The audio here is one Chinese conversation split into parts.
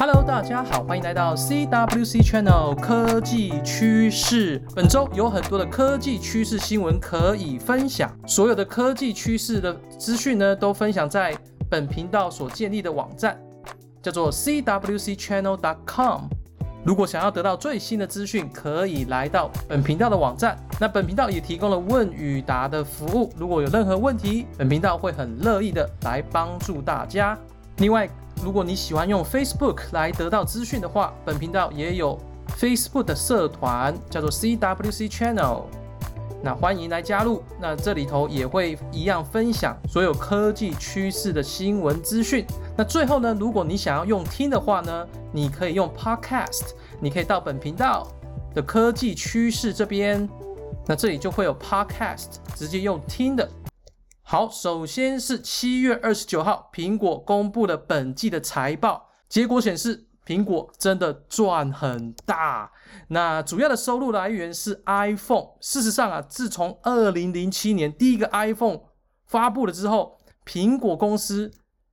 Hello，大家好，欢迎来到 CWC Channel 科技趋势。本周有很多的科技趋势新闻可以分享，所有的科技趋势的资讯呢，都分享在本频道所建立的网站，叫做 CWCChannel.com。如果想要得到最新的资讯，可以来到本频道的网站。那本频道也提供了问与答的服务，如果有任何问题，本频道会很乐意的来帮助大家。另外，如果你喜欢用 Facebook 来得到资讯的话，本频道也有 Facebook 的社团，叫做 CWC Channel，那欢迎来加入。那这里头也会一样分享所有科技趋势的新闻资讯。那最后呢，如果你想要用听的话呢，你可以用 Podcast，你可以到本频道的科技趋势这边，那这里就会有 Podcast，直接用听的。好，首先是七月二十九号，苹果公布了本季的财报，结果显示苹果真的赚很大。那主要的收入来源是 iPhone。事实上啊，自从二零零七年第一个 iPhone 发布了之后，苹果公司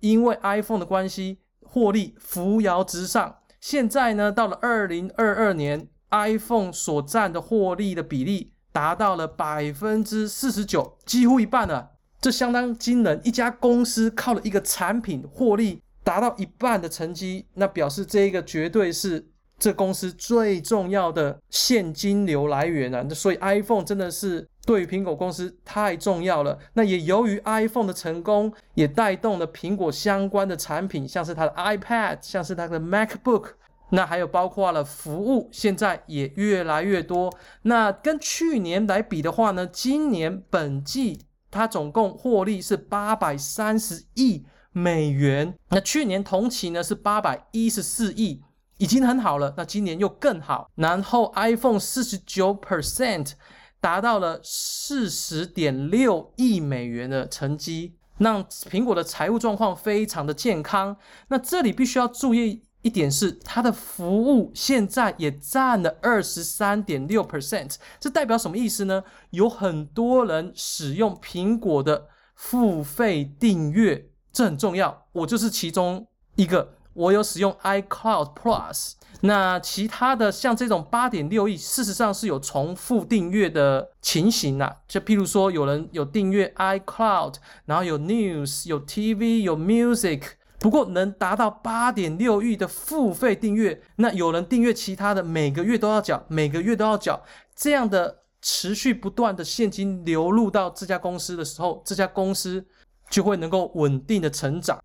因为 iPhone 的关系，获利扶摇直上。现在呢，到了二零二二年，iPhone 所占的获利的比例达到了百分之四十九，几乎一半了。这相当惊人，一家公司靠了一个产品获利达到一半的成绩，那表示这一个绝对是这公司最重要的现金流来源啊！所以 iPhone 真的是对于苹果公司太重要了。那也由于 iPhone 的成功，也带动了苹果相关的产品，像是它的 iPad，像是它的 MacBook，那还有包括了服务，现在也越来越多。那跟去年来比的话呢，今年本季。它总共获利是八百三十亿美元，那去年同期呢是八百一十四亿，已经很好了。那今年又更好，然后 iPhone 四十九 percent 达到了四十点六亿美元的成绩，让苹果的财务状况非常的健康。那这里必须要注意。一点是它的服务现在也占了二十三点六 percent，这代表什么意思呢？有很多人使用苹果的付费订阅，这很重要。我就是其中一个，我有使用 iCloud Plus。那其他的像这种八点六亿，事实上是有重复订阅的情形啊。就譬如说，有人有订阅 iCloud，然后有 News、有 TV、有 Music。不过能达到八点六亿的付费订阅，那有人订阅其他的，每个月都要缴，每个月都要缴，这样的持续不断的现金流入到这家公司的时候，这家公司就会能够稳定的成长。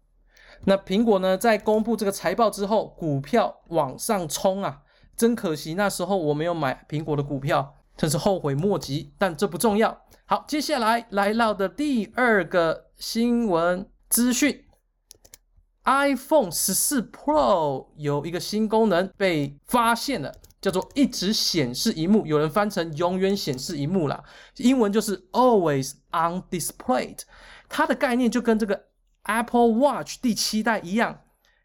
那苹果呢，在公布这个财报之后，股票往上冲啊，真可惜那时候我没有买苹果的股票，真是后悔莫及。但这不重要。好，接下来来到的第二个新闻资讯。iPhone 十四 Pro 有一个新功能被发现了，叫做一直显示一幕，有人翻成永远显示一幕啦，英文就是 Always on Display。它的概念就跟这个 Apple Watch 第七代一样，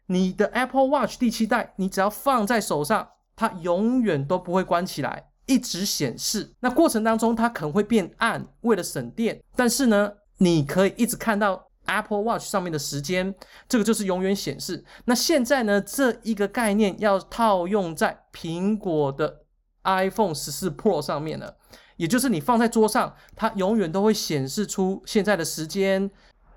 你的 Apple Watch 第七代，你只要放在手上，它永远都不会关起来，一直显示。那过程当中它可能会变暗，为了省电，但是呢，你可以一直看到。Apple Watch 上面的时间，这个就是永远显示。那现在呢，这一个概念要套用在苹果的 iPhone 十四 Pro 上面了，也就是你放在桌上，它永远都会显示出现在的时间、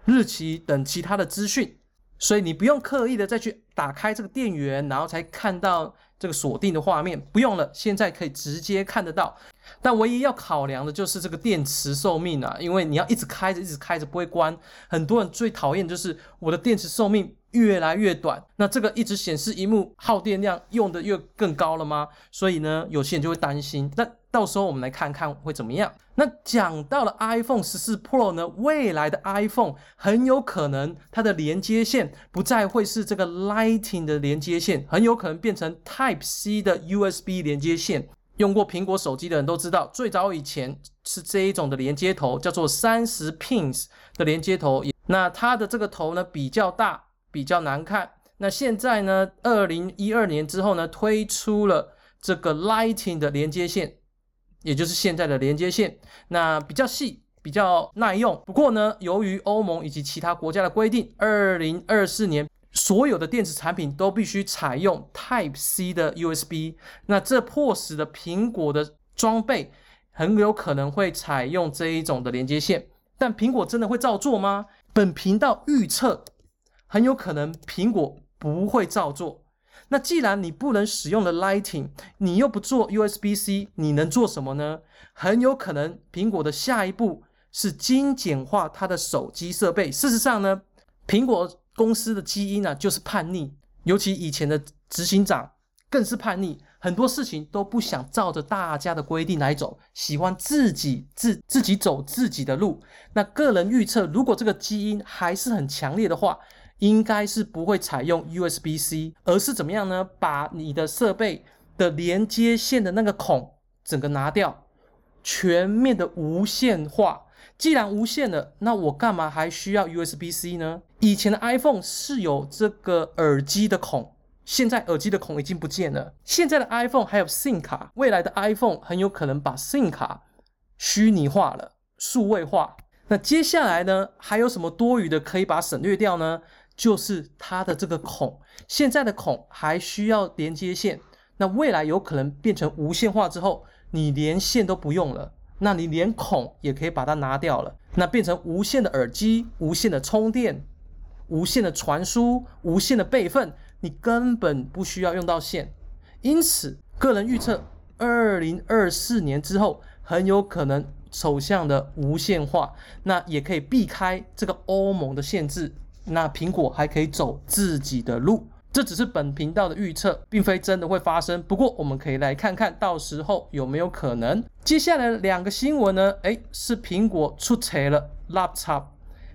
日期等其他的资讯，所以你不用刻意的再去打开这个电源，然后才看到。这个锁定的画面不用了，现在可以直接看得到。但唯一要考量的就是这个电池寿命啊，因为你要一直开着，一直开着不会关。很多人最讨厌就是我的电池寿命越来越短，那这个一直显示荧幕耗电量用的越更高了吗？所以呢，有些人就会担心。那到时候我们来看看会怎么样。那讲到了 iPhone 十四 Pro 呢，未来的 iPhone 很有可能它的连接线不再会是这个 Lightning 的连接线，很有可能变成 Type C 的 USB 连接线。用过苹果手机的人都知道，最早以前是这一种的连接头，叫做三十 pins 的连接头。那它的这个头呢比较大，比较难看。那现在呢，二零一二年之后呢，推出了这个 Lighting 的连接线。也就是现在的连接线，那比较细，比较耐用。不过呢，由于欧盟以及其他国家的规定，二零二四年所有的电子产品都必须采用 Type C 的 USB，那这迫使的苹果的装备很有可能会采用这一种的连接线，但苹果真的会照做吗？本频道预测很有可能苹果不会照做。那既然你不能使用了 Lightning，你又不做 USB-C，你能做什么呢？很有可能苹果的下一步是精简化它的手机设备。事实上呢，苹果公司的基因呢、就是叛逆，尤其以前的执行长更是叛逆，很多事情都不想照着大家的规定来走，喜欢自己自自己走自己的路。那个人预测，如果这个基因还是很强烈的话，应该是不会采用 USB-C，而是怎么样呢？把你的设备的连接线的那个孔整个拿掉，全面的无线化。既然无线了，那我干嘛还需要 USB-C 呢？以前的 iPhone 是有这个耳机的孔，现在耳机的孔已经不见了。现在的 iPhone 还有 SIM 卡，未来的 iPhone 很有可能把 SIM 卡虚拟化了、数位化。那接下来呢，还有什么多余的可以把省略掉呢？就是它的这个孔，现在的孔还需要连接线，那未来有可能变成无线化之后，你连线都不用了。那你连孔也可以把它拿掉了，那变成无线的耳机、无线的充电、无线的传输、无线的备份，你根本不需要用到线。因此，个人预测，二零二四年之后很有可能走向的无线化，那也可以避开这个欧盟的限制，那苹果还可以走自己的路。这只是本频道的预测，并非真的会发生。不过，我们可以来看看到时候有没有可能。接下来两个新闻呢？诶，是苹果出错了 laptop。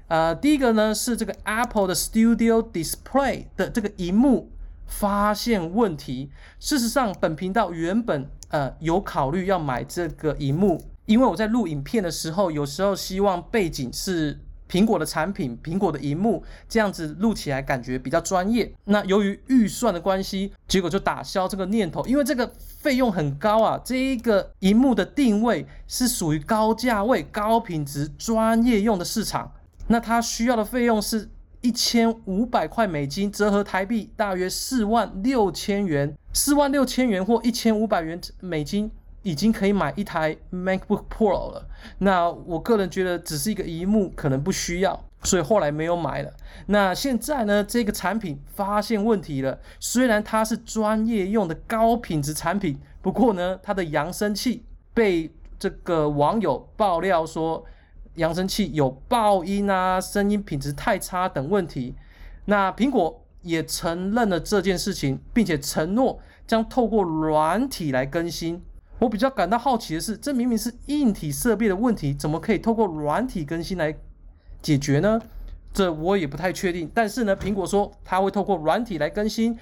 呃，第一个呢是这个 Apple 的 Studio Display 的这个荧幕发现问题。事实上，本频道原本呃有考虑要买这个荧幕，因为我在录影片的时候，有时候希望背景是。苹果的产品，苹果的荧幕这样子录起来感觉比较专业。那由于预算的关系，结果就打消这个念头，因为这个费用很高啊。这一个荧幕的定位是属于高价位、高品质、专业用的市场。那它需要的费用是一千五百块美金，折合台币大约四万六千元，四万六千元或一千五百元美金。已经可以买一台 MacBook Pro 了。那我个人觉得只是一个一幕，可能不需要，所以后来没有买了。那现在呢，这个产品发现问题了。虽然它是专业用的高品质产品，不过呢，它的扬声器被这个网友爆料说，扬声器有爆音啊，声音品质太差等问题。那苹果也承认了这件事情，并且承诺将透过软体来更新。我比较感到好奇的是，这明明是硬体设备的问题，怎么可以透过软体更新来解决呢？这我也不太确定。但是呢，苹果说它会透过软体来更新，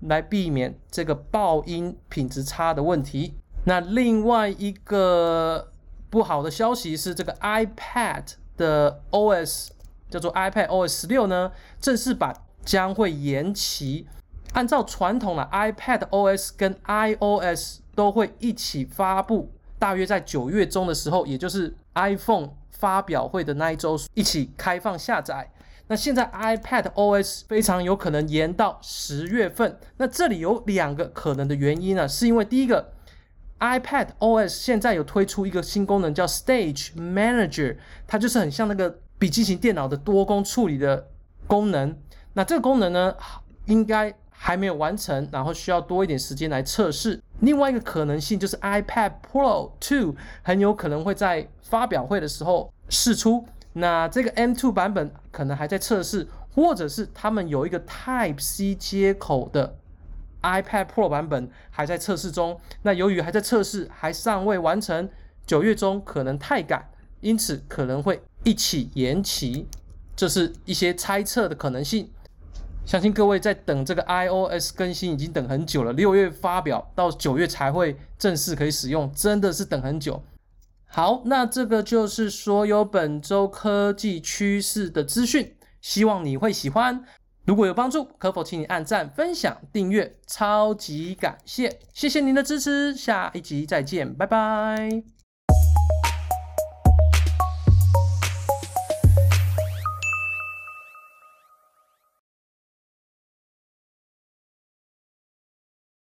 来避免这个爆音品质差的问题。那另外一个不好的消息是，这个 iPad 的 OS 叫做 iPad OS 十六呢，正式版将会延期。按照传统的 iPad OS 跟 iOS 都会一起发布，大约在九月中的时候，也就是 iPhone 发表会的那一周，一起开放下载。那现在 iPad OS 非常有可能延到十月份。那这里有两个可能的原因呢，是因为第一个，iPad OS 现在有推出一个新功能叫 Stage Manager，它就是很像那个笔记型电脑的多工处理的功能。那这个功能呢，应该还没有完成，然后需要多一点时间来测试。另外一个可能性就是 iPad Pro 2很有可能会在发表会的时候试出，那这个 M2 版本可能还在测试，或者是他们有一个 Type C 接口的 iPad Pro 版本还在测试中。那由于还在测试，还尚未完成，九月中可能太赶，因此可能会一起延期。这是一些猜测的可能性。相信各位在等这个 iOS 更新已经等很久了，六月发表到九月才会正式可以使用，真的是等很久。好，那这个就是所有本周科技趋势的资讯，希望你会喜欢。如果有帮助，可否请你按赞、分享、订阅，超级感谢，谢谢您的支持，下一集再见，拜拜。